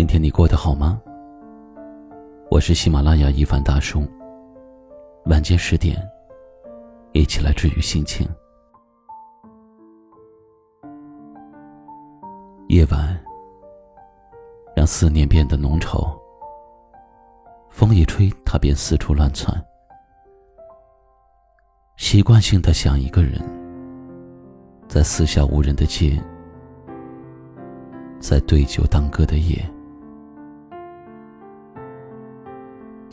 今天你过得好吗？我是喜马拉雅一凡大叔。晚间十点，一起来治愈心情。夜晚，让思念变得浓稠。风一吹，它便四处乱窜。习惯性的想一个人，在四下无人的街，在对酒当歌的夜。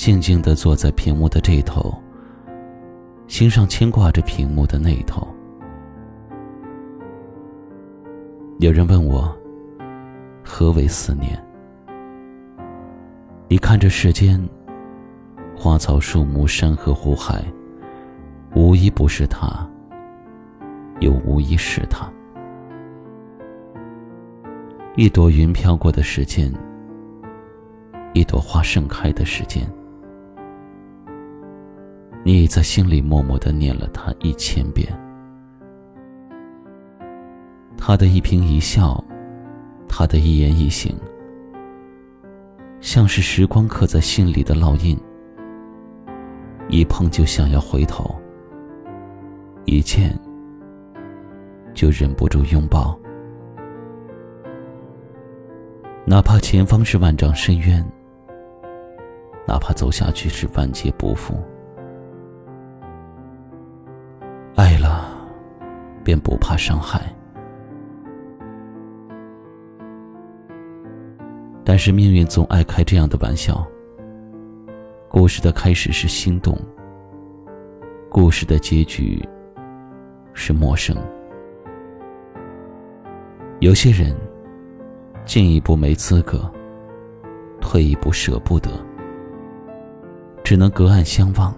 静静的坐在屏幕的这头，心上牵挂着屏幕的那头。有人问我，何为思念？你看这世间，花草树木、山河湖海，无一不是他，又无一是他。一朵云飘过的时间，一朵花盛开的时间。你已在心里默默的念了他一千遍，他的一颦一笑，他的一言一行，像是时光刻在心里的烙印，一碰就想要回头，一见就忍不住拥抱，哪怕前方是万丈深渊，哪怕走下去是万劫不复。便不怕伤害。但是命运总爱开这样的玩笑。故事的开始是心动，故事的结局是陌生。有些人，进一步没资格，退一步舍不得，只能隔岸相望。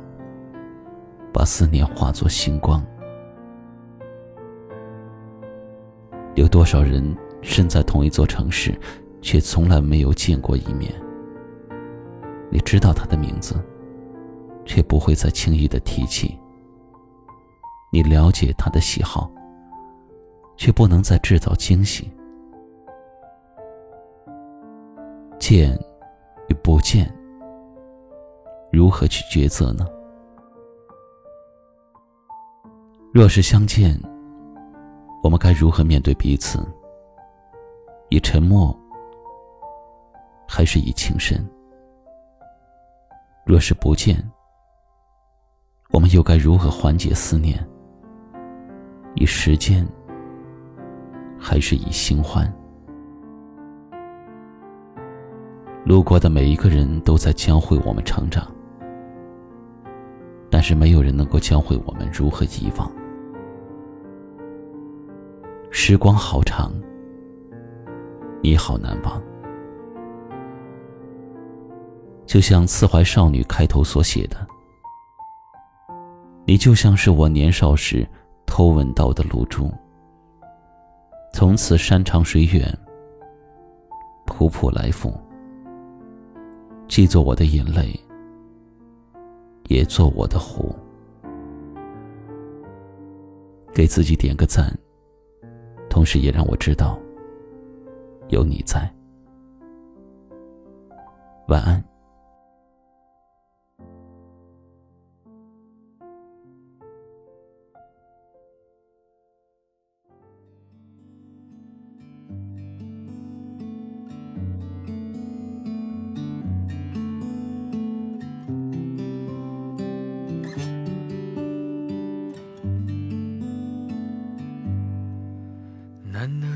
把思念化作星光。有多少人身在同一座城市，却从来没有见过一面？你知道他的名字，却不会再轻易的提起。你了解他的喜好，却不能再制造惊喜。见与不见，如何去抉择呢？若是相见，我们该如何面对彼此？以沉默，还是以情深？若是不见，我们又该如何缓解思念？以时间，还是以新欢？路过的每一个人都在教会我们成长，但是没有人能够教会我们如何遗忘。时光好长，你好难忘。就像《刺怀少女》开头所写的：“你就像是我年少时偷吻到的露珠，从此山长水远，仆仆来复，既做我的眼泪，也做我的湖。”给自己点个赞。同时也让我知道，有你在。晚安。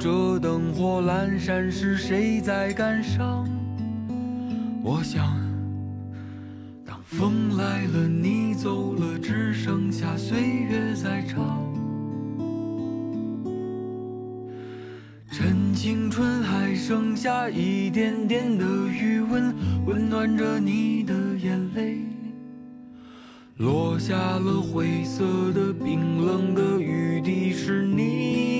这灯火阑珊时谁在感伤？我想，当风来了，你走了，只剩下岁月在唱。趁青春还剩下一点点的余温，温暖着你的眼泪。落下了灰色的、冰冷的雨滴，是你